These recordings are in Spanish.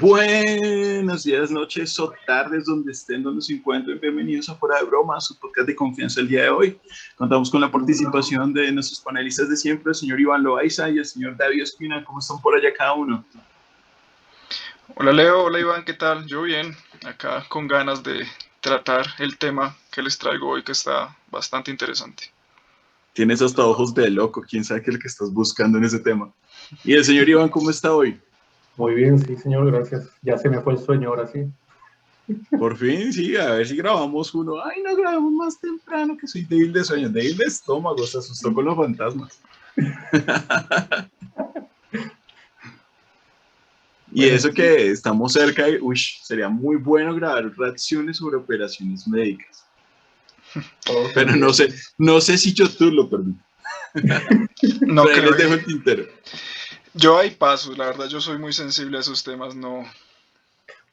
Buenos días, noches o tardes, donde estén, donde se encuentren. Bienvenidos a Fuera de Broma, su podcast de confianza el día de hoy. Contamos con la participación de nuestros panelistas de siempre, el señor Iván Loaiza y el señor David Espina. ¿Cómo están por allá cada uno? Hola Leo, hola Iván, ¿qué tal? Yo bien, acá con ganas de tratar el tema que les traigo hoy que está bastante interesante. Tienes hasta ojos de loco, quién sabe qué es lo que estás buscando en ese tema. Y el señor Iván, ¿cómo está hoy? Muy bien, sí, señor, gracias. Ya se me fue el sueño ahora sí. Por fin, sí, a ver si grabamos uno. Ay, no grabamos más temprano, que soy débil de sueño, débil de estómago, se asustó con los fantasmas. y eso que estamos cerca, y, uy, sería muy bueno grabar reacciones sobre operaciones médicas. Pero no sé, no sé si YouTube lo permite. No Pero ahí creo les dejo el tintero. Yo ahí paso, la verdad, yo soy muy sensible a esos temas, no.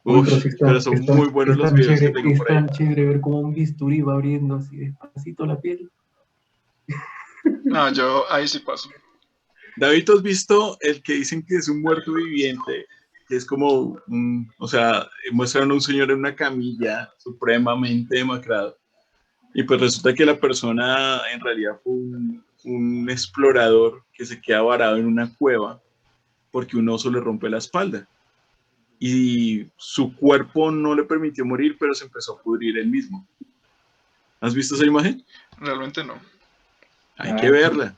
Uf, está- pero son está- muy buenos es los videos que tengo Es por ahí. tan chévere ver cómo un bisturí va abriendo así despacito la piel. No, yo ahí sí paso. David, ¿tú has visto el que dicen que es un muerto viviente? Que es como, un- o sea, muestran a un señor en una camilla supremamente demacrado. Y pues resulta que la persona en realidad fue un, un explorador que se queda varado en una cueva porque un oso le rompe la espalda. Y su cuerpo no le permitió morir, pero se empezó a pudrir él mismo. ¿Has visto esa imagen? Realmente no. Hay Ah, que verla.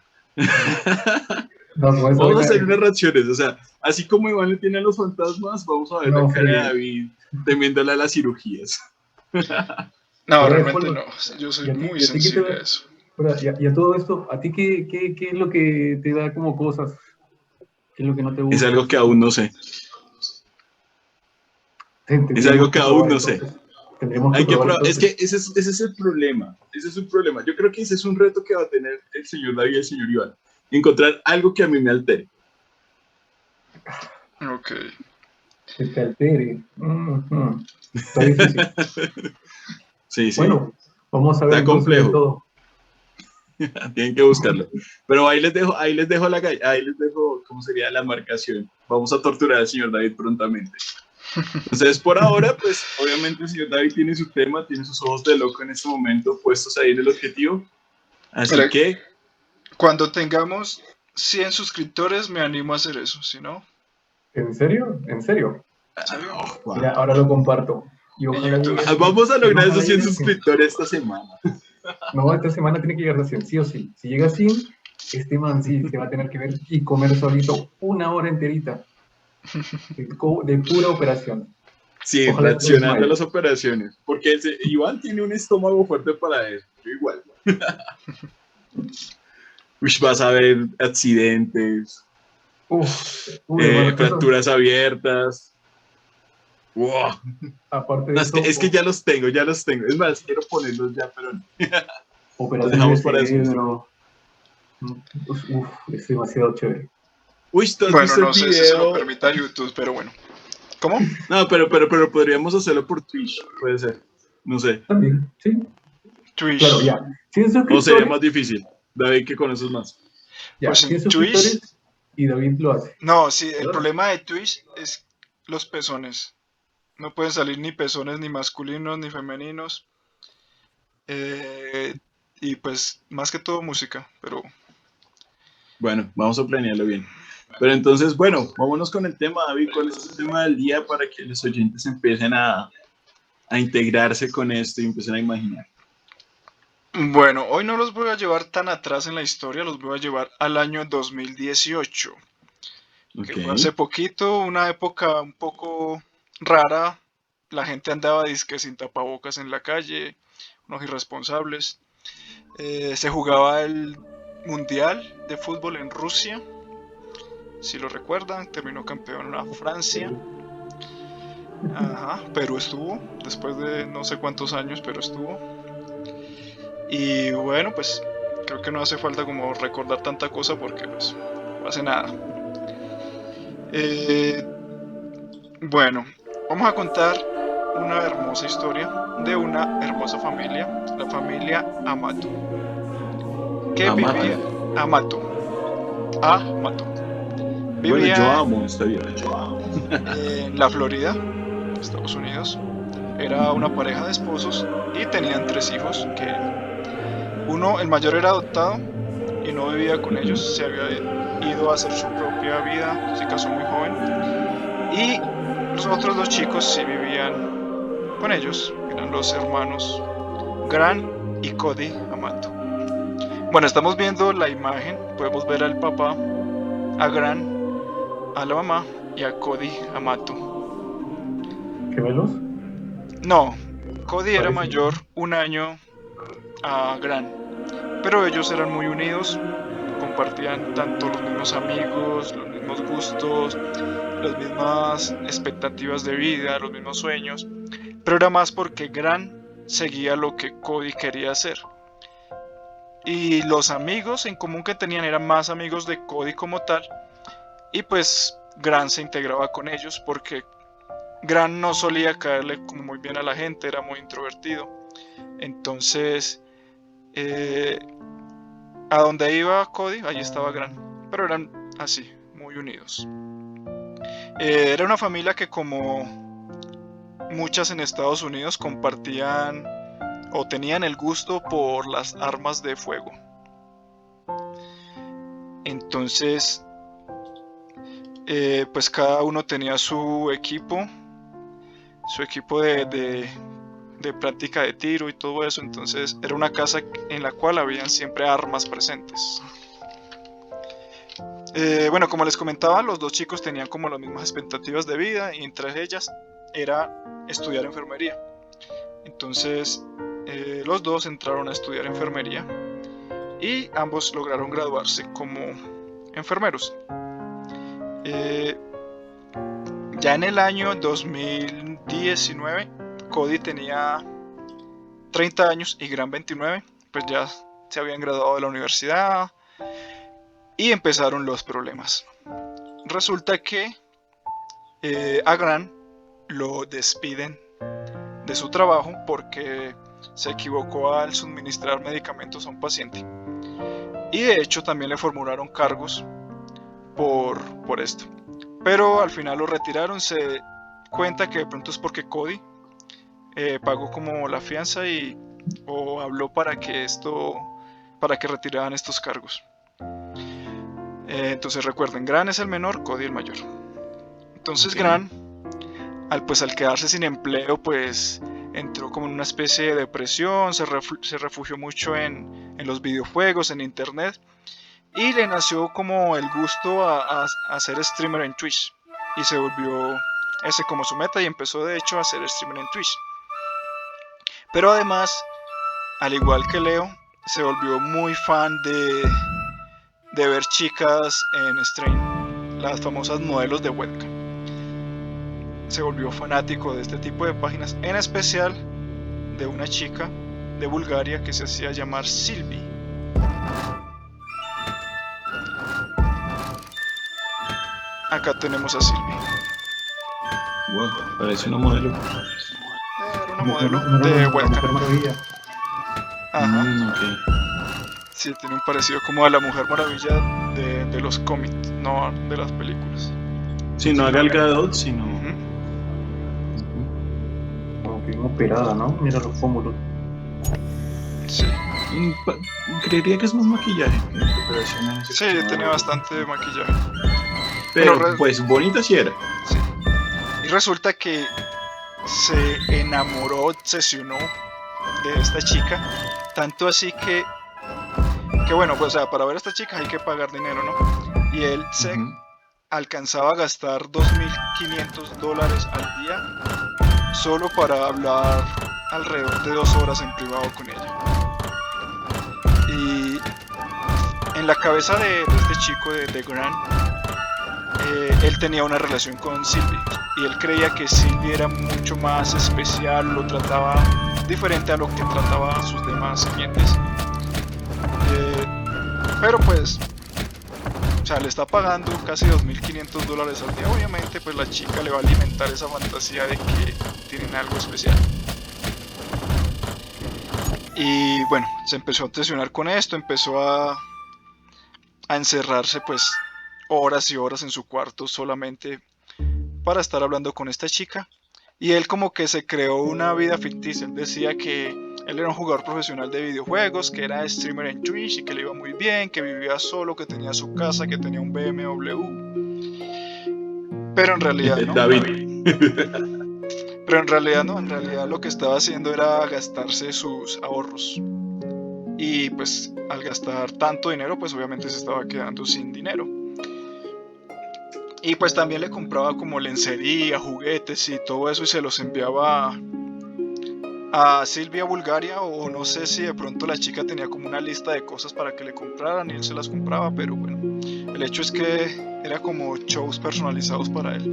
Vamos a hacer unas reacciones, o sea, así como Iván le tiene a los fantasmas, vamos a ver No, la cara de. David temiéndole a las cirugías. No, Pero realmente no. Yo soy muy sensible a eso. Pero, y, a, y a todo esto, ¿a ti qué, qué, qué es lo que te da como cosas? ¿Qué es lo que no te gusta? Es algo que aún no sé. Es algo que aún no sé. Hay que probar, es que ese es, ese es el problema, ese es un problema. Yo creo que ese es un reto que va a tener el señor David y el señor Iván. Encontrar algo que a mí me altere. Ok. Que te altere. Mm, mm. Está difícil. Sí, sí, Bueno, vamos a ver Está complejo. todo. tienen que buscarlo. Pero ahí les dejo, ahí les dejo la ahí les dejo, ¿cómo sería la marcación? Vamos a torturar al señor David prontamente. Entonces, por ahora, pues, obviamente el señor David tiene su tema, tiene sus ojos de loco en este momento puestos ahí en el objetivo. Así Mira. que, Cuando tengamos 100 suscriptores, me animo a hacer eso, si no. ¿En serio? ¿En serio? ah, wow. Mira, ahora lo comparto. Y ojalá vamos a lograr esos 100 llegue a suscriptores esta semana. No, esta semana tiene que llegar a 100, sí o sí. Si llega a 100, este man sí se va a tener que ver y comer solito una hora enterita de, pura operación. Sí, reaccionando a las operaciones. Porque ese- Iván tiene un estómago fuerte para eso. Yo igual. Uy, vas a ver accidentes, Uf, uy, eh, eso- fracturas abiertas. Wow. aparte de No, es, que, eso, es que ya los tengo, ya los tengo. Es más, quiero ponerlos ya, pero no. operación dejamos de para después. cerebro. Uf, es demasiado chévere. Uy, ¿tú has Bueno, visto no el sé si se lo video? permita YouTube, pero bueno. ¿Cómo? No, pero, pero, pero podríamos hacerlo por Twitch, puede ser. No sé. También, sí, Twitch. claro, ya. 100 O sería más difícil. David, que conoces más. ya, Pues en 100 suscriptores y David lo hace. No, sí, el problema de Twitch es los pezones. No pueden salir ni pezones ni masculinos ni femeninos. Eh, y pues más que todo música, pero Bueno, vamos a planearlo bien. Pero entonces, bueno, vámonos con el tema, David. ¿Cuál es el tema del día para que los oyentes empiecen a, a integrarse con esto y empiecen a imaginar? bueno, hoy no los voy a llevar tan atrás en la historia, los voy a llevar al año 2018, que fue hace poquito, una época un poco rara. La gente andaba disque sin tapabocas en la calle, unos irresponsables. Eh, se jugaba el Mundial de Fútbol en Rusia. Si lo recuerdan, terminó campeón la Francia. Ajá, Perú estuvo, después de no sé cuántos años, pero estuvo. Y bueno, pues creo que no hace falta como recordar tanta cosa porque pues no hace nada. Eh, bueno, vamos a contar una hermosa historia de una hermosa familia, la familia Amato. Que Amato. vivía Amato. Amato. Bueno, Vivía yo amo esta vida, yo amo. en la Florida, Estados Unidos. Era una pareja de esposos y tenían tres hijos que uno, el mayor era adoptado y no vivía con ellos, se había ido a hacer su propia vida, se casó muy joven. Y los otros dos chicos sí vivían con ellos, eran los hermanos Gran y Cody Amato. Bueno, estamos viendo la imagen, podemos ver al papá, a Gran, a la mamá y a Cody Amato. ¿Gemelos? No, Cody era mayor un año a Gran, pero ellos eran muy unidos, compartían tanto los mismos amigos, los mismos gustos, las mismas expectativas de vida, los mismos sueños, pero era más porque Gran seguía lo que Cody quería hacer. Y los amigos en común que tenían eran más amigos de Cody como tal, y pues Gran se integraba con ellos porque Gran no solía caerle muy bien a la gente, era muy introvertido. Entonces, eh, a donde iba Cody, allí estaba Gran. Pero eran así, muy unidos. Eh, era una familia que como muchas en Estados Unidos compartían o tenían el gusto por las armas de fuego. Entonces, eh, pues cada uno tenía su equipo su equipo de, de, de práctica de tiro y todo eso. Entonces era una casa en la cual habían siempre armas presentes. Eh, bueno, como les comentaba, los dos chicos tenían como las mismas expectativas de vida y entre ellas era estudiar enfermería. Entonces eh, los dos entraron a estudiar enfermería y ambos lograron graduarse como enfermeros. Eh, ya en el año 2019, Cody tenía 30 años y Gran 29, pues ya se habían graduado de la universidad y empezaron los problemas. Resulta que eh, a Gran lo despiden de su trabajo porque se equivocó al suministrar medicamentos a un paciente. Y de hecho también le formularon cargos por, por esto. Pero al final lo retiraron. Se cuenta que de pronto es porque Cody eh, pagó como la fianza y o habló para que esto para que retiraran estos cargos. Eh, entonces recuerden, Gran es el menor, Cody el mayor. Entonces Ok. Gran, al pues al quedarse sin empleo, pues entró como en una especie de depresión, se, reflu- se refugió mucho en, en los videojuegos, en internet y le nació como el gusto a, a- a ser streamer en Twitch y se volvió ese como su meta y empezó de hecho a ser streamer en Twitch. Pero además, al igual que Leo, se volvió muy fan de, de ver chicas en stream, las famosas modelos de webcam. Se volvió fanático de este tipo de páginas, en especial de una chica de Bulgaria que se hacía llamar Silvi. Acá tenemos a Silvi. Wow, parece una modelo. Era una No, modelo no, no, de Maravilla. Ajá. Mm, ok. Sí, tiene un parecido como a la Mujer Maravilla de, de los cómics, no de las películas. Sí, no a Gal Gadot, sino. Como que operada, ¿no? Mira los pómulos. Sí, Mm, Creería que es más maquillaje. sí, tenía bastante maquillaje. Pero Pero re- pues bonita sí era. Sí. Y resulta que se enamoró, obsesionó de esta chica, tanto así que, que bueno, pues o sea, para ver a esta chica hay que pagar dinero, ¿no? Y él se alcanzaba a gastar 2.500 dólares al día solo para hablar alrededor de dos horas en privado con ella. Y en la cabeza de, de este chico, de, de Grant, eh, él tenía una relación con Sylvie y él creía que Sylvie era mucho más especial, lo trataba diferente a lo que trataba a sus demás clientes. Eh, pero pues, o sea, le está pagando casi 2.500 dólares al día. Obviamente, pues la chica le va a alimentar esa fantasía de que tienen algo especial. Y bueno, se empezó a obsesionar con esto, empezó a, a encerrarse pues horas y horas en su cuarto solamente para estar hablando con esta chica. Y él como que se creó una vida ficticia. Él decía que él era un jugador profesional de videojuegos, que era streamer en Twitch y que le iba muy bien, que vivía solo, que tenía su casa, que tenía un BMW. Pero en realidad no. Pero en realidad no, en realidad lo que estaba haciendo era gastarse sus ahorros. Y pues al gastar tanto dinero, pues obviamente se estaba quedando sin dinero. Y pues también le compraba como lencería, juguetes y todo eso y se los enviaba a Silvia Bulgaria o no sé si de pronto la chica tenía como una lista de cosas para que le compraran y él se las compraba, pero bueno, el hecho es que era como shows personalizados para él.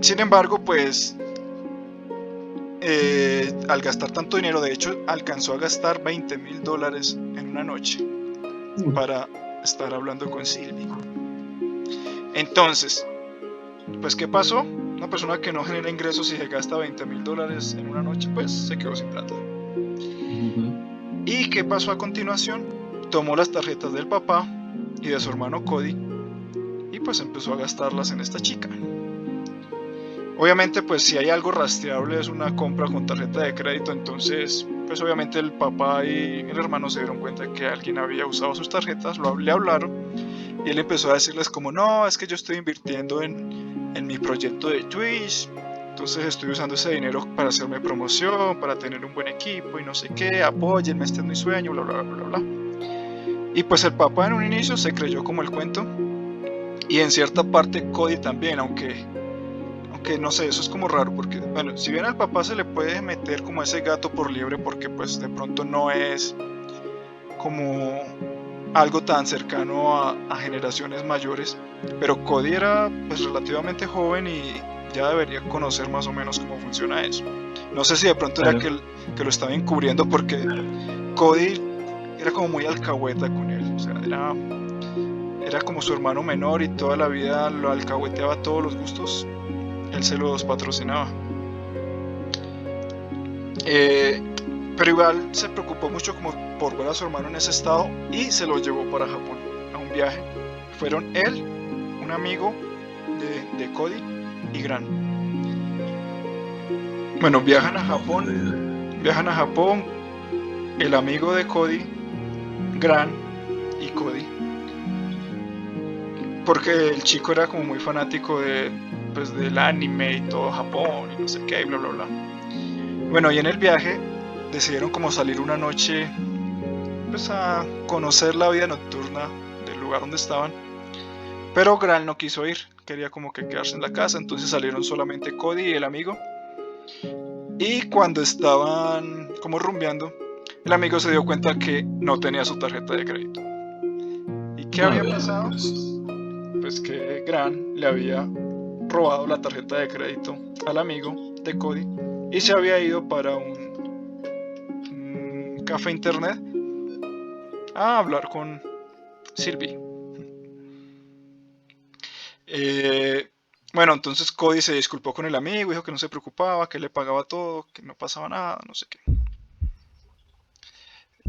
Sin embargo, pues eh, al gastar tanto dinero, de hecho alcanzó a gastar 20 mil dólares en una noche para estar hablando con Silvia. Entonces, pues ¿qué pasó? Una persona que no genera ingresos y se gasta 20 mil dólares en una noche, pues se quedó sin plata. ¿Y qué pasó a continuación? Tomó las tarjetas del papá y de su hermano Cody y pues empezó a gastarlas en esta chica. Obviamente pues si hay algo rastreable es una compra con tarjeta de crédito, entonces pues obviamente el papá y el hermano se dieron cuenta que alguien había usado sus tarjetas, lo, le hablaron y él empezó a decirles como no, es que yo estoy invirtiendo en en mi proyecto de Twitch. Entonces estoy usando ese dinero para hacerme promoción, para tener un buen equipo y no sé qué, apóyenme, este es mi sueño, bla, bla, bla, bla. Y pues el papá en un inicio se creyó como el cuento. Y en cierta parte Cody también, aunque, aunque no sé, eso es como raro, porque, bueno, si bien al papá se le puede meter como ese gato por liebre, porque pues de pronto no es como algo tan cercano a, generaciones mayores, pero Cody era pues relativamente joven y ya debería conocer más o menos cómo funciona eso. No sé si de pronto era que, que, lo estaba encubriendo porque Cody era como muy alcahueta con él, o sea, era, era como su hermano menor y toda la vida lo alcahueteaba todos los gustos, él se los patrocinaba. Eh, pero igual se preocupó mucho como por ver a su hermano en ese estado y se lo llevó para Japón a un viaje. Fueron él, un amigo de, Cody y Gran. Bueno, viajan a Japón, viajan a Japón, el amigo de Cody, Gran y Cody. Porque el chico era como muy fanático de, pues, del anime y todo Japón y no sé qué y bla bla bla. Bueno, y en el viaje decidieron como salir una noche pues a conocer la vida nocturna del lugar donde estaban. Pero Gran no quiso ir, quería como que quedarse en la casa, entonces salieron solamente Cody y el amigo. Y cuando estaban como rumbeando, el amigo se dio cuenta que no tenía su tarjeta de crédito. ¿Y qué había pasado? Pues que Gran le había robado la tarjeta de crédito al amigo de Cody y se había ido para un café internet a hablar con Silvi. Eh, bueno, entonces Cody se disculpó con el amigo, dijo que no se preocupaba, que le pagaba todo, que no pasaba nada, no sé qué.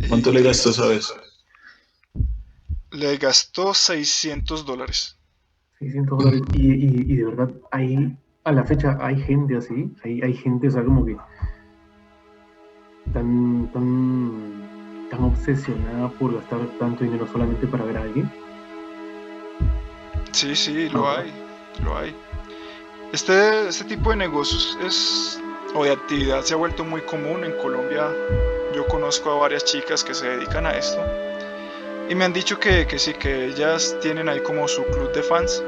¿Cuánto le gastó, sabes? Le gastó 600 dólares. 600 dólares. Y, de verdad, ahí, a la fecha, hay gente así, hay, hay gente, o sea, como que tan, tan, tan obsesionada por gastar tanto dinero solamente para ver a alguien? Sí, sí, lo hay, lo hay. Este, este tipo de negocios es, o de actividad se ha vuelto muy común en Colombia. Yo conozco a varias chicas que se dedican a esto y me han dicho que, que sí, que ellas tienen ahí como su club de fans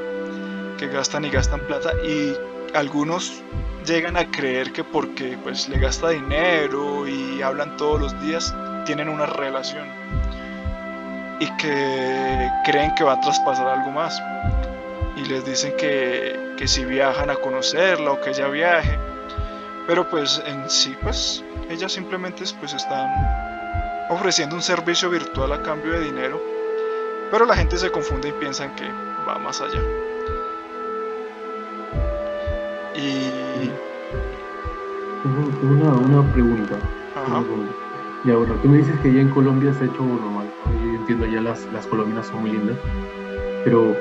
que gastan y gastan plata y algunos llegan a creer que porque pues le gasta dinero y hablan todos los días, tienen una relación. Y que creen que va a traspasar algo más. Y les dicen que, que si viajan a conocerla o que ella viaje. Pero pues en sí pues ellas simplemente pues están ofreciendo un servicio virtual a cambio de dinero pero la gente se confunde y piensan que va más allá y... Tengo, una, una, pregunta. Ya, bueno, tú me dices que ya en Colombia se ha hecho normal. En entiendo, ya las, las colombianas son muy lindas, pero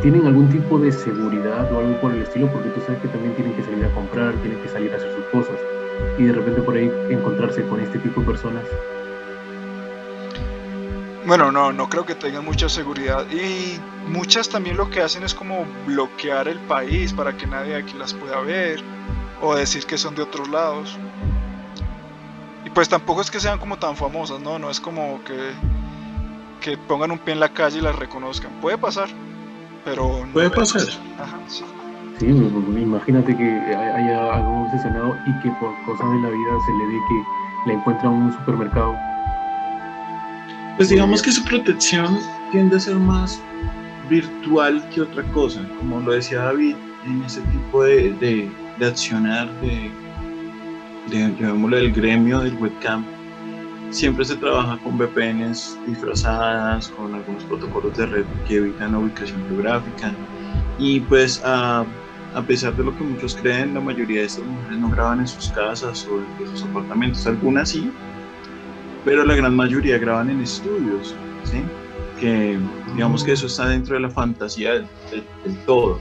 ¿tienen algún tipo de seguridad o algo por el estilo? Porque tú sabes que también tienen que salir a comprar, tienen que salir a hacer sus cosas y de repente por ahí encontrarse con este tipo de personas. Bueno, no, no creo que tengan mucha seguridad y muchas también lo que hacen es como bloquear el país para que nadie aquí las pueda ver o decir que son de otros lados. Y pues tampoco es que sean como tan famosas, ¿no? No es como que, que pongan un pie en la calle y las reconozcan. Puede pasar, pero... Puede pasar. Ajá, sí. Sí, imagínate que haya algo obsesionado y que por cosas de la vida se le dé que la encuentra en un supermercado. Pues digamos que su protección tiende a ser más virtual que otra cosa, como lo decía David, en ese tipo de, de, de accionar de, de, llamémoslo, del gremio del webcam, siempre se trabaja con VPNs disfrazadas, con algunos protocolos de red que evitan ubicación geográfica. Y pues a, a pesar de lo que muchos creen, la mayoría de estas mujeres no graban en sus casas o en sus apartamentos, algunas sí, pero la gran mayoría graban en estudios, ¿sí? que digamos que eso está dentro de la fantasía del, del, del todo.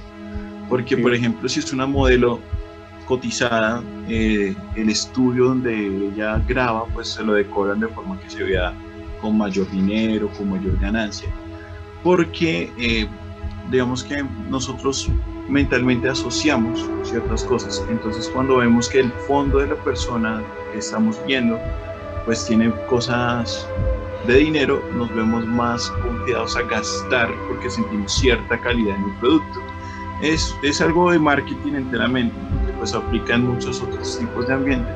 Porque, Sí. por ejemplo, si es una modelo cotizada, eh, el estudio donde ella graba, pues se lo decoran de forma que se vea con mayor dinero, con mayor ganancia. Porque, eh, digamos que nosotros mentalmente asociamos ciertas cosas. Entonces, cuando vemos que el fondo de la persona que estamos viendo, pues tiene cosas de dinero, nos vemos más confiados a gastar porque sentimos cierta calidad en el producto. Es, es algo de marketing enteramente, que pues aplica en muchos otros tipos de ambiente,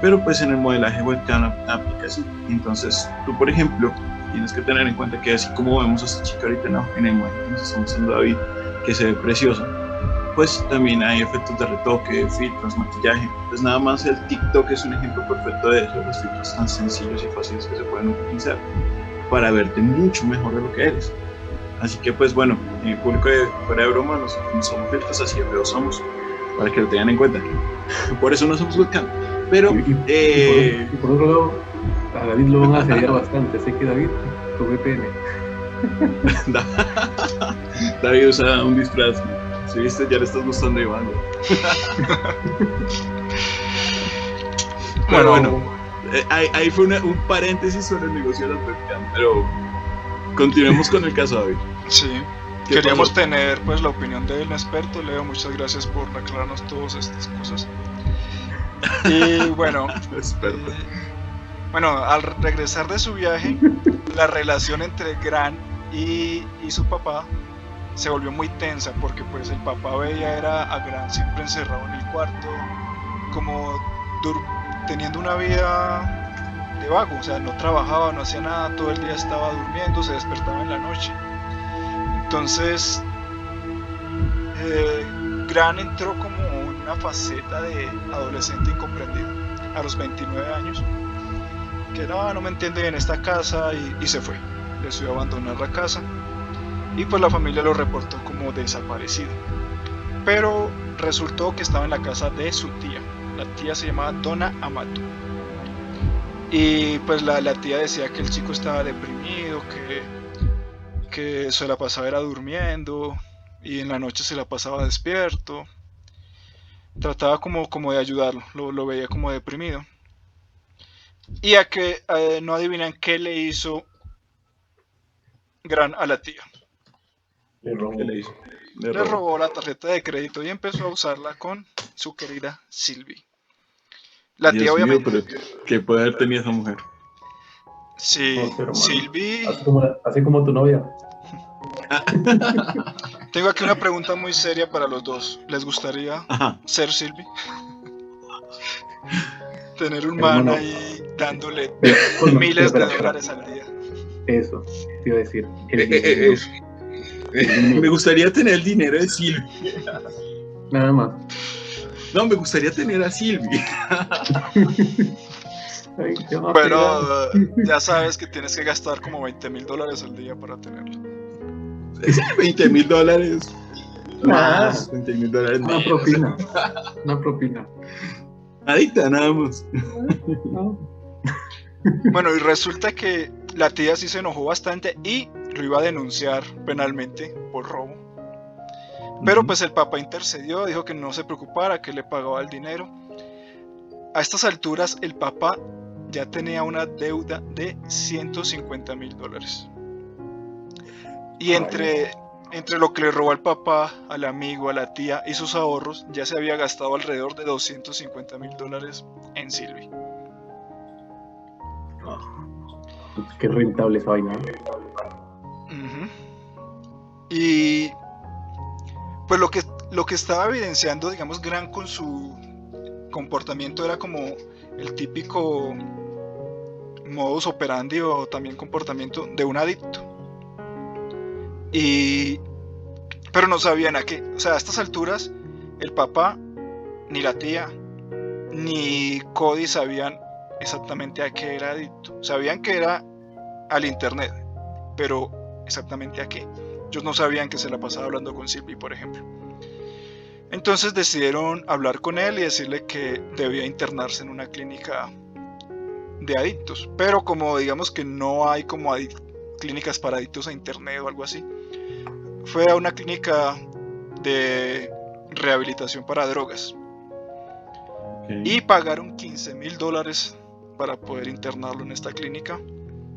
pero pues en el modelaje webcam ap- aplica así. Entonces, tú por ejemplo, tienes que tener en cuenta que así como vemos a esta chica ahorita la, en la imagen que está mostrando David, que se ve preciosa, pues también hay efectos de retoque, filtros, maquillaje. Pues nada más el TikTok es un ejemplo perfecto de eso, los filtros tan sencillos y fáciles que se pueden utilizar para verte mucho mejor de lo que eres. Así que pues bueno, en público de fuera de broma, nosotros no somos filtros, así de feos somos, para que lo tengan en cuenta. Por eso no somos webcam. Pero, Y, y- y eh, por, y por otro lado, a David lo van a asediar bastante. Sé que David, tu VPN. David usa un disfraz. Si viste, ya le estás gustando a Iván. Bueno, bueno, eh, ahí, ahí fue una- un paréntesis sobre el negocio de las webcam, pero continuemos con el caso, David. Sí. ¿Qué Queríamos pasó? tener pues la opinión del experto. Leo, muchas gracias por aclararnos todas estas cosas. Y bueno, Experto. Bueno, al regresar de su viaje, la relación entre Gran y, y su papá se volvió muy tensa porque pues el papá veía era a Gran siempre encerrado en el cuarto, como teniendo una vida de vago, o sea, no trabajaba, no hacía nada, todo el día estaba durmiendo, se despertaba en la noche. Entonces, eh, Gran entró como una faceta de adolescente incomprendido a los 29 años, que no, no me entiende bien esta casa y, y se fue. Decidió abandonar la casa y pues la familia lo reportó como desaparecido. Pero resultó que estaba en la casa de su tía. La tía se llamaba Donna Amato. Y pues la, la tía decía que el chico estaba deprimido, que, que se la pasaba era durmiendo y en la noche se la pasaba despierto. Trataba como, como de ayudarlo, lo, lo veía como deprimido. Y a que eh, no adivinan qué le hizo Gran a la tía. Le robó. ¿Qué le hizo? Le Le robó. robó la tarjeta de crédito y empezó a usarla con su querida Sylvie. La Dios tía mío, obviamente... pero ¿qué puede haber tenido esa mujer? Sí, No, Sylvie... Así como, la- así como tu novia. Tengo aquí una pregunta muy seria para los dos. ¿Les gustaría Ajá. ser Sylvie? Tener un man ahí dándole bueno, miles de dólares al día. Eso, te iba a decir. El Eh, eh, dinero, eh, Me gustaría tener el dinero de Silvia. Nada más. No, me gustaría tener a Silvia. Ay, Pero ya sabes que tienes que gastar como 20 mil dólares al día para tenerlo. 20 mil dólares. Nada. Más, 20 mil dólares. Una propina. Una propina. Adicta, nada más. No. Bueno, y resulta que la tía sí se enojó bastante y lo iba a denunciar penalmente por robo. Pero pues el papá intercedió, dijo que no se preocupara, que le pagaba el dinero. A estas alturas el papá ya tenía una deuda de 150 mil dólares. Y entre, entre lo que le robó al papá, al amigo, a la tía y sus ahorros, ya se había gastado alrededor de 250 mil dólares en Silvi. Qué rentable esa vaina. Y pues lo que, lo que estaba evidenciando, digamos, Gran con su comportamiento era como el típico modus operandi o también comportamiento de un adicto. Y pero no sabían a qué. O sea, a estas alturas, el papá, ni la tía, ni Cody sabían exactamente a qué era adicto. Sabían que era al internet, pero exactamente a qué. Ellos no sabían que se la pasaba hablando con Silvi, por ejemplo. Entonces decidieron hablar con él y decirle que debía internarse en una clínica de adictos. Pero como digamos que no hay como clínicas para adictos a internet o algo así, fue a una clínica de rehabilitación para drogas y pagaron 15 mil dólares para poder internarlo en esta clínica.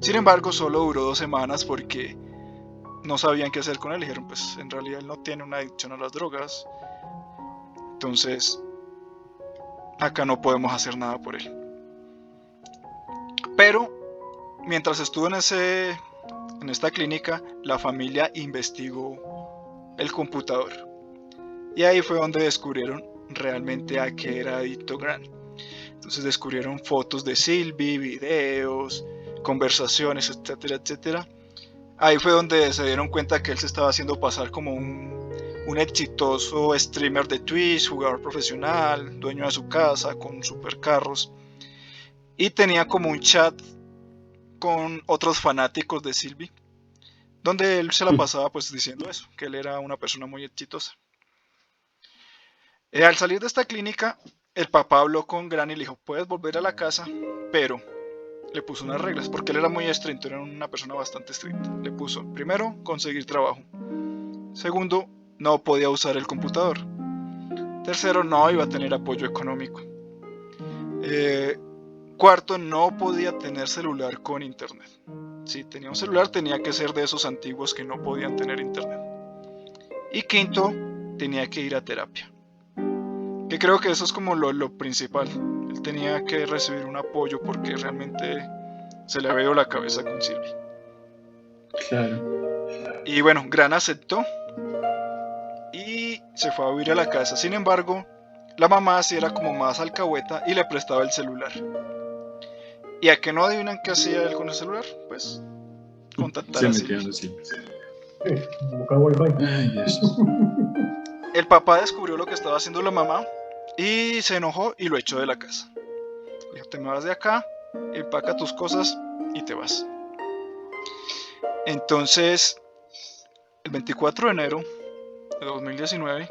Sin embargo, solo duró dos semanas porque no sabían qué hacer con él. Dijeron, pues en realidad él no tiene una adicción a las drogas. Entonces, acá no podemos hacer nada por él. Pero, mientras estuvo en, ese, en esta clínica, la familia investigó el computador. Y ahí fue donde descubrieron realmente a qué era adicto Grant. Entonces descubrieron fotos de Sylvie, videos, conversaciones, etcétera, etcétera. Ahí fue donde se dieron cuenta que él se estaba haciendo pasar como un, un exitoso streamer de Twitch, jugador profesional, dueño de su casa, con supercarros. Y tenía como un chat con otros fanáticos de Sylvie, donde él se la pasaba pues diciendo eso, que él era una persona muy exitosa. Eh, al salir de esta clínica, el papá habló con Granny y le dijo, puedes volver a la casa, pero le puso unas reglas, porque él era muy estricto, era una persona bastante estricta. Le puso, primero, conseguir trabajo. Segundo, no podía usar el computador. Tercero, no iba a tener apoyo económico. Eh, cuarto, no podía tener celular con internet. Si tenía un celular, tenía que ser de esos antiguos que no podían tener internet. Y quinto, tenía que ir a terapia. Que creo que eso es como lo, lo principal. Él tenía que recibir un apoyo porque realmente se le ido la cabeza con Silvi. Claro. Y bueno, Gran aceptó y se fue a vivir a la casa. Sin embargo, la mamá sí era como más alcahueta y le prestaba el celular. ¿Y a que no adivinan qué hacía él con el celular? Pues contactar Se a Silvi. Eh. Ay, Dios. El papá descubrió lo que estaba haciendo la mamá y se enojó y lo echó de la casa. Dijo, te me vas de acá, empaca tus cosas y te vas. Entonces, el 24 de enero de 2019,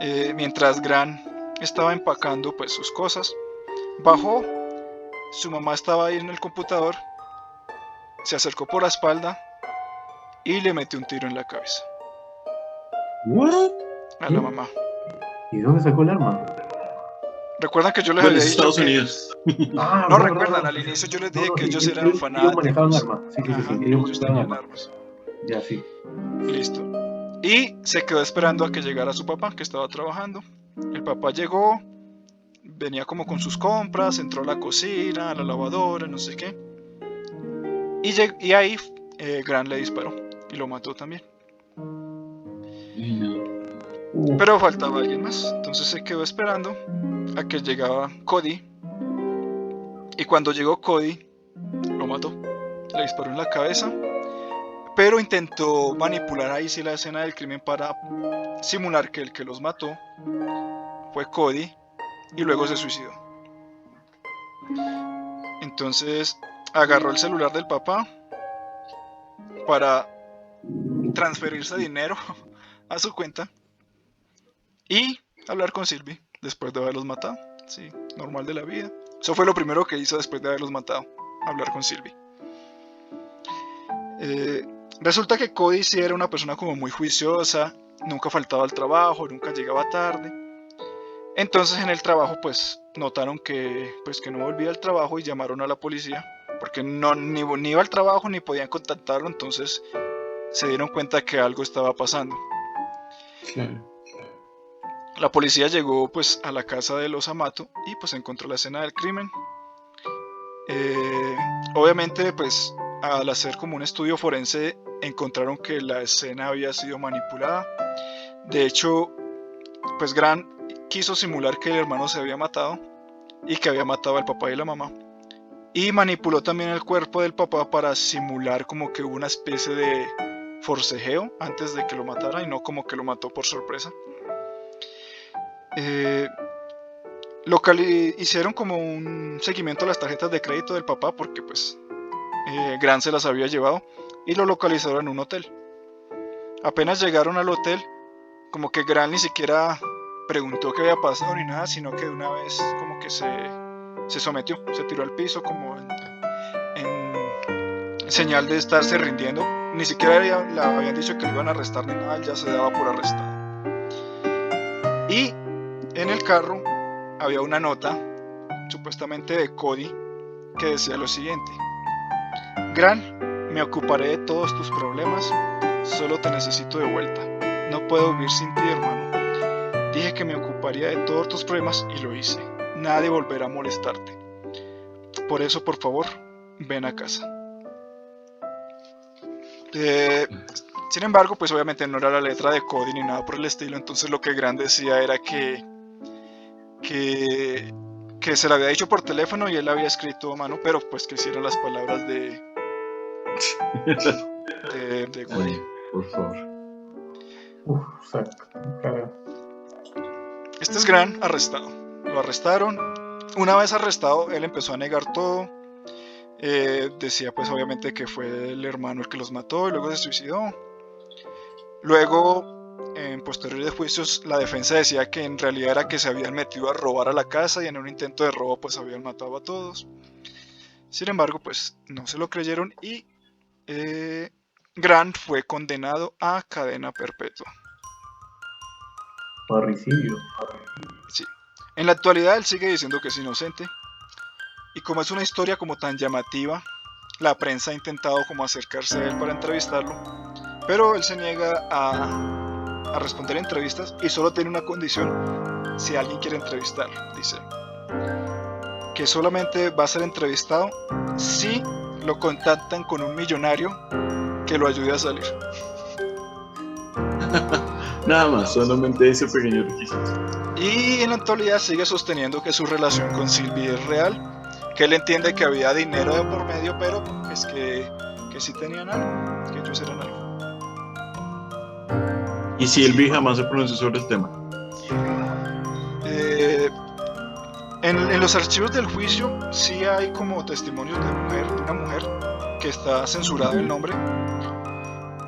eh, mientras Gran estaba empacando pues sus cosas, bajó, su mamá estaba ahí en el computador, se acercó por la espalda y le metió un tiro en la cabeza What? a la mamá. ¿Y dónde sacó el arma? Recuerdan que yo les Bueno, había dicho Estados que- Unidos. Ah, No verdad, recuerdan, al inicio yo les No, dije no, que ellos ellos- eran ellos fanáticos. manejaban armas. Sí, sí, sí, Ajá, sí, ellos ellos manejaban tenían armas. armas. Ya, sí. Listo. Y se quedó esperando a que llegara su papá, que estaba trabajando. El papá llegó, venía como con sus compras, entró a la cocina, a la lavadora, no sé qué. Y, y ahí eh, Gran le disparó y lo mató también. Pero faltaba alguien más. Entonces se quedó esperando a que llegaba Cody. Y cuando llegó Cody, lo mató. Le disparó en la cabeza. Pero intentó manipular ahí sí la escena del crimen para simular que el que los mató fue Cody. Y luego se suicidó. Entonces agarró el celular del papá para transferirse dinero a su cuenta y hablar con Sylvie después de haberlos matado. Sí, normal de la vida. Eso fue lo primero que hizo después de haberlos matado, hablar con Sylvie. Eh, resulta que Cody sí era una persona como muy juiciosa, nunca faltaba al trabajo, nunca llegaba tarde. Entonces en el trabajo pues notaron que, pues, que no volvía al trabajo y llamaron a la policía porque no, ni, ni iba al trabajo ni podían contactarlo, entonces se dieron cuenta que algo estaba pasando. La policía llegó pues a la casa de los Amato y pues encontró la escena del crimen. Eh, obviamente pues al hacer como un estudio forense encontraron que la escena había sido manipulada. De hecho, pues Grant quiso simular que el hermano se había matado y que había matado al papá y la mamá. Y manipuló también el cuerpo del papá para simular como que una especie de forcejeo antes de que lo matara y no como que lo mató por sorpresa. Eh, hicieron como un seguimiento a las tarjetas de crédito del papá porque pues eh, Gran se las había llevado y lo localizaron en un hotel. Apenas llegaron al hotel, como que Gran ni siquiera preguntó qué había pasado ni nada, sino que de una vez como que se, se sometió, se tiró al piso como en, señal de estarse rindiendo. Ni siquiera le habían dicho que lo iban a arrestar ni nada, ya se daba por arrestado. Y en el carro había una nota, supuestamente de Cody, que decía lo siguiente. Gran, me ocuparé de todos tus problemas, solo te necesito de vuelta. No puedo vivir sin ti, hermano. Dije que me ocuparía de todos tus problemas y lo hice. Nadie volverá a molestarte. Por eso, por favor, ven a casa. Eh, sin embargo, pues obviamente no era la letra de Cody ni nada por el estilo, entonces lo que Gran decía era que, que, que se le había dicho por teléfono y él había escrito a mano, pero pues que hicieron las palabras de, de, por favor. este es Gran arrestado. Lo arrestaron. Una vez arrestado, él empezó a negar todo. Eh, decía pues obviamente que fue el hermano el que los mató y luego se suicidó. Luego, en posteriores juicios, la defensa decía que en realidad era que se habían metido a robar a la casa y en un intento de robo pues habían matado a todos. Sin embargo, pues no se lo creyeron y eh, Grant fue condenado a cadena perpetua. Parricidio. Sí. En la actualidad él sigue diciendo que es inocente. Y como es una historia como tan llamativa, la prensa ha intentado como acercarse a él para entrevistarlo, pero él se niega a, a responder entrevistas y solo tiene una condición si alguien quiere entrevistarlo, dice. Que solamente va a ser entrevistado si lo contactan con un millonario que lo ayude a salir. Nada más, solamente ese pequeño requisito. Y en la actualidad sigue sosteniendo que su relación con Silvia es real, que él entiende que había dinero de por medio, pero es que, que sí tenían algo, que ellos eran algo. ¿Y Silvia jamás se pronunció sobre el tema? Eh, en, los archivos del juicio sí hay como testimonios de mujer, una mujer que está censurado el nombre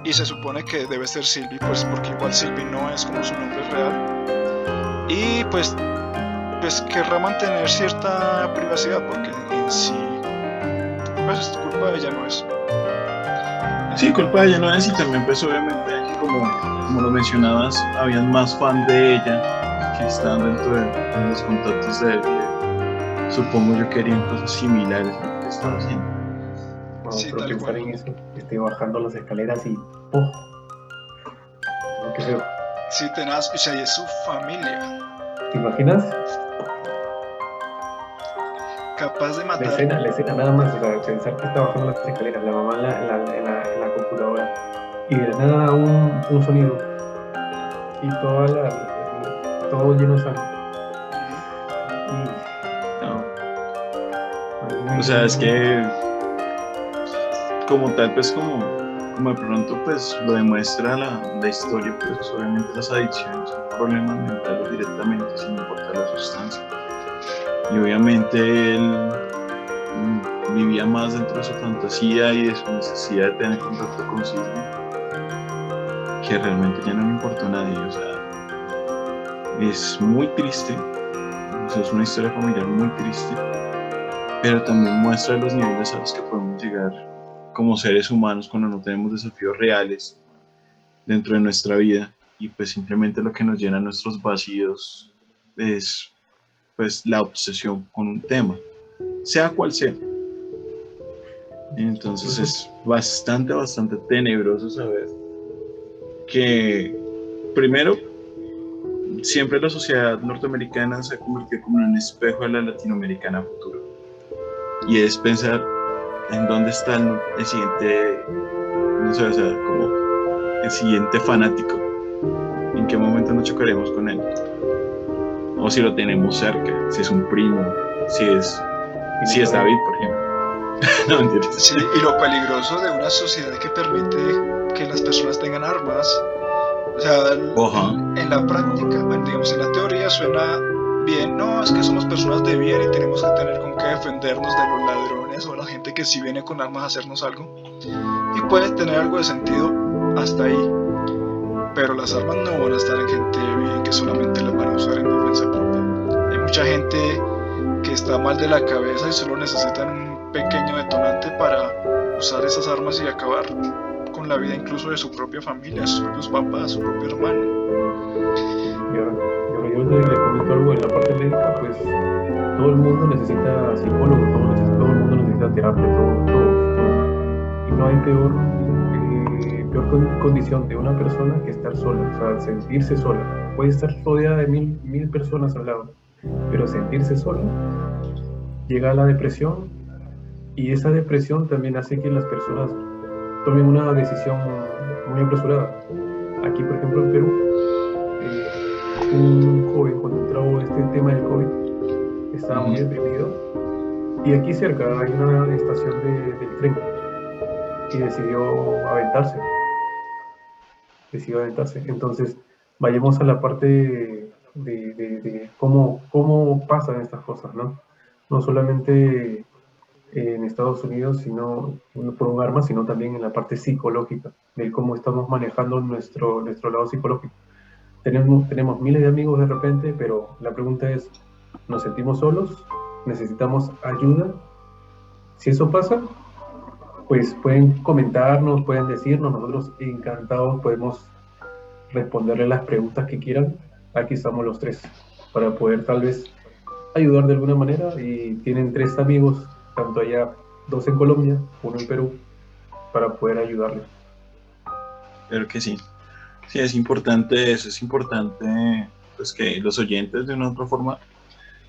y se supone que debe ser Silvi, pues porque igual Silvi no es como su nombre real y pues pues querrá mantener cierta privacidad porque en sí pues es culpa de ella no es. Sí, culpa de ella no es y también pues obviamente como, como lo mencionabas habían más fans de ella que estaban dentro de, los contactos de supongo yo que harían cosas similares a lo que estaba haciendo. Sí, pero pensar en eso, estoy bajando las escaleras y ¡oh! No, qué feo. Sí, tenaz, o sea, y es su familia. ¿Te imaginas? Capaz de matar. La escena, la escena nada más, o sea, pensar que está bajando las escaleras, la mamá en la, en la, en la, en la computadora, y de nada un, un sonido, y toda la, todo lleno de sangre. O sea, es que como tal, pues como, como de pronto pues lo demuestra la, la historia, pues obviamente las adicciones son problemas mentales directamente sin importar la sustancia. Y obviamente él mm, vivía más dentro de su fantasía y de su necesidad de tener contacto consigo que realmente ya no le importó a nadie. O sea, es muy triste. Es una historia familiar muy triste pero también muestra los niveles a los que podemos llegar como seres humanos cuando no tenemos desafíos reales dentro de nuestra vida y pues simplemente lo que nos llena nuestros vacíos es pues la obsesión con un tema, sea cual sea. Entonces es bastante, bastante tenebroso saber que primero siempre la sociedad norteamericana se ha convertido como en un espejo de la latinoamericana futuro. Y es pensar en dónde está el, siguiente, no sé, o sea, como el siguiente fanático. En qué momento nos chocaremos con él. O si lo tenemos cerca, si es un primo, si es, si es David, por ejemplo. no, entiendes. Sí, y lo peligroso de una sociedad que permite que las personas tengan armas o sea, en la práctica, digamos, en la teoría suena bien, no, es que somos personas de bien y tenemos que tener con qué defendernos de los ladrones o la gente que si viene con armas a hacernos algo. Y puede tener algo de sentido hasta ahí. Pero las armas no van a estar en gente bien que solamente las van a usar en defensa propia. Hay mucha gente que está mal de la cabeza y solo necesitan un pequeño detonante para usar esas armas y acabar con la vida incluso de su propia familia, sus propios papás, su propio hermano. Y ahora, yo le, comento algo en la parte médica, pues todo el mundo necesita psicólogo, todo, todo el mundo necesita terapia, todo, todo, Y no hay peor, peor condición de una persona que estar sola, o sea, sentirse sola. Puede estar rodeada de mil, mil personas al lado, pero sentirse sola llega a la depresión y esa depresión también hace que las personas tomen una decisión muy apresurada. Aquí, por ejemplo, en Perú, eh, un joven cuando entró este tema del COVID estaba muy deprimido y aquí cerca hay una estación de, del tren y decidió aventarse. Decidió aventarse. Entonces, vayamos a la parte de, de, cómo, cómo pasan estas cosas, ¿no? No solamente en Estados Unidos, sino por un arma, sino también en la parte psicológica, de cómo estamos manejando nuestro, nuestro lado psicológico. Tenemos, tenemos miles de amigos de repente, pero la pregunta es, ¿nos sentimos solos? ¿Necesitamos ayuda? Si eso pasa, pues pueden comentarnos, pueden decirnos, nosotros encantados podemos responderle las preguntas que quieran. Aquí estamos los tres para poder tal vez ayudar de alguna manera y tienen tres amigos tanto allá, dos en Colombia, uno en Perú, para poder ayudarle. Claro que sí. Sí, es importante eso, es importante pues que los oyentes de una u otra forma,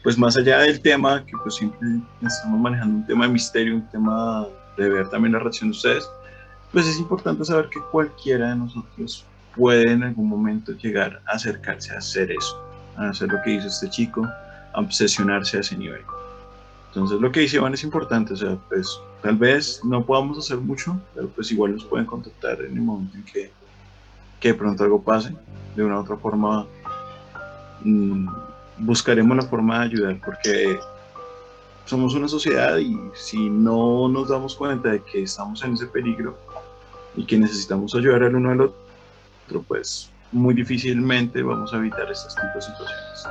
pues más allá del tema, que pues siempre estamos manejando un tema de misterio, un tema de ver también la reacción de ustedes, pues es importante saber que cualquiera de nosotros puede en algún momento llegar a acercarse a hacer eso, a hacer lo que hizo este chico, a obsesionarse a ese nivel. Entonces lo que dice Iván es importante, o sea, pues tal vez no podamos hacer mucho, pero pues igual nos pueden contactar en el momento en que, que de pronto algo pase. De una u otra forma mm, buscaremos la forma de ayudar porque somos una sociedad y si no nos damos cuenta de que estamos en ese peligro y que necesitamos ayudar al uno al otro, pues muy difícilmente vamos a evitar estas tipos de situaciones.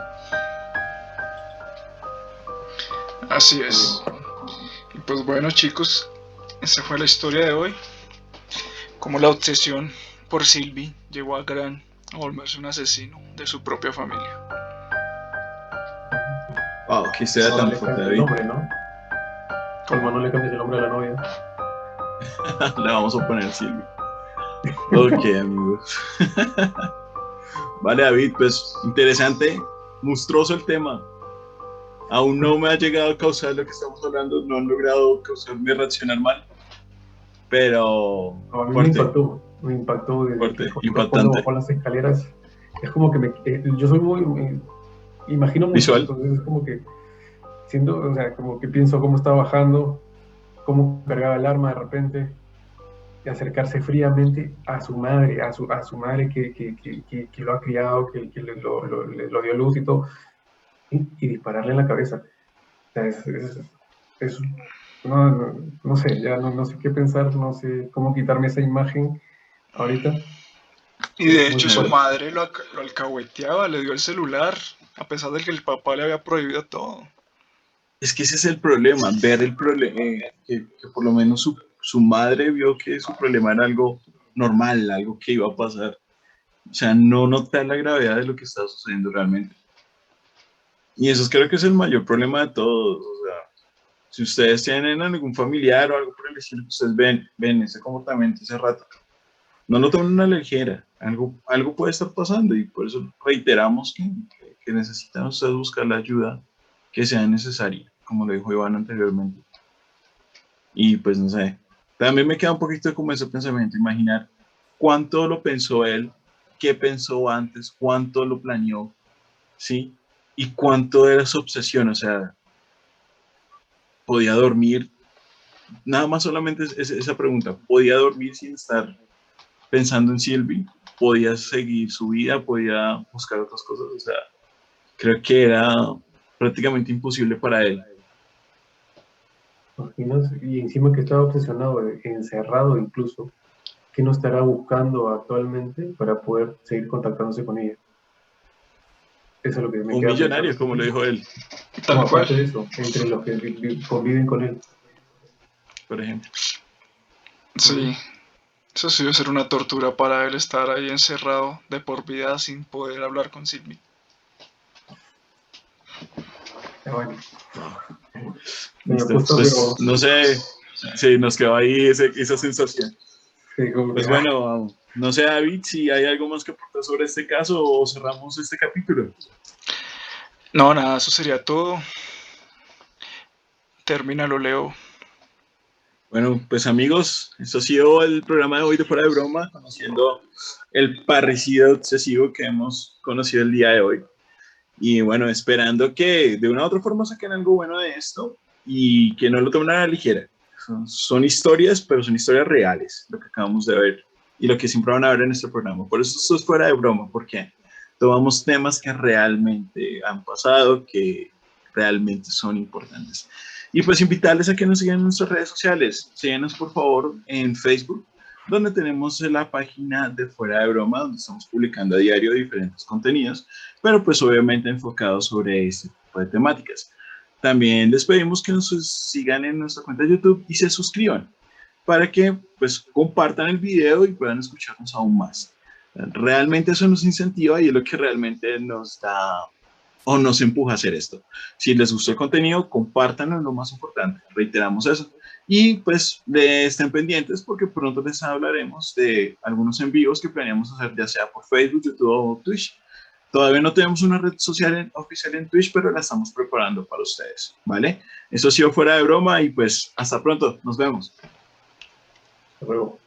Así es. Y pues bueno chicos, esa fue la historia de hoy. Como la obsesión por Sylvie llegó a Gran a volverse un asesino de su propia familia. Wow, que sea tan fuerte el nombre, ¿no? Como no le cambies el nombre a la novia. le vamos a poner Sylvie. Ok, amigos. vale, David, pues interesante, monstruoso el tema aún no me ha llegado a causar lo que estamos hablando, no han logrado causarme reaccionar mal, pero... a mí me impactó, me impactó. Fuerte, impactante. Con las escaleras, es como que me, eh, yo soy muy, imagino mucho, Visual. entonces es como que, siendo, o sea, como que pienso cómo está bajando, cómo cargaba el arma de repente, y acercarse fríamente a su madre, a su, a su madre que, que, que, que lo ha criado, que, lo, lo, lo, dio luz y todo, y, dispararle en la cabeza. es, no, sé, ya no, sé qué pensar, no sé cómo quitarme esa imagen ahorita. Y de hecho su madre lo, lo, alcahueteaba, le dio el celular, a pesar de que el papá le había prohibido todo. Es que ese es el problema, ver el problema, eh, que, por lo menos su su madre vio que su problema era algo normal, algo que iba a pasar. O sea, no notar la gravedad de lo que está sucediendo realmente. Y eso creo que es el mayor problema de todos. O sea, si ustedes tienen algún familiar o algo por el estilo, ustedes ven, ven ese comportamiento ese rato, no lo tomen una ligera. Algo, algo puede estar pasando y por eso reiteramos que, que necesitan ustedes buscar la ayuda que sea necesaria, como lo dijo Iván anteriormente. Y pues no sé, también me queda un poquito como ese pensamiento, imaginar cuánto lo pensó él, qué pensó antes, cuánto lo planeó, ¿sí? Y cuánto era su obsesión, o sea, podía dormir, nada más solamente es, esa pregunta, podía dormir sin estar pensando en Sylvie, podía seguir su vida, podía buscar otras cosas, o sea, creo que era prácticamente imposible para él. Y encima que estaba obsesionado, encerrado incluso, ¿qué no estará buscando actualmente para poder seguir contactándose con ella? Eso es lo que me Un millonario, como lo dijo él. No, aparte de eso, entre los que conviven con él. Por ejemplo. Sí. Eso sí debe ser una tortura para él estar ahí encerrado de por vida sin poder hablar con Sidney. Bueno. pues, no sé si nos quedó ahí esa sensación. pues bueno, no sé, David, si hay algo más que aportar sobre este caso o cerramos este capítulo. No, nada, eso sería todo. Termínalo, Leo. Bueno, pues amigos, esto ha sido el programa de hoy de Fuera de Broma, conociendo el parricido obsesivo que hemos conocido el día de hoy. Y bueno, esperando que de una u otra forma saquen algo bueno de esto y que no lo tomen a la ligera. Son, historias, pero son historias reales, lo que acabamos de ver y lo que siempre van a ver en este programa. Por eso esto es fuera de broma, porque tomamos temas que realmente han pasado, que realmente son importantes. Y pues invitarles a que nos sigan en nuestras redes sociales. Síganos por favor en Facebook, donde tenemos la página de Fuera de Broma, donde estamos publicando a diario diferentes contenidos, pero pues obviamente enfocados sobre este tipo de temáticas. También les pedimos que nos sigan en nuestra cuenta de YouTube y se suscriban para que pues compartan el video y puedan escucharnos aún más. Realmente eso nos incentiva y es lo que realmente nos da o nos empuja a hacer esto. Si les gustó el contenido, compártanlo, lo más importante. Reiteramos eso. Y pues estén pendientes porque pronto les hablaremos de algunos envíos que planeamos hacer ya sea por Facebook, YouTube o Twitch. Todavía no tenemos una red social oficial en Twitch, pero la estamos preparando para ustedes, ¿vale? Esto ha sido fuera de broma y pues hasta pronto, nos vemos. Hasta luego.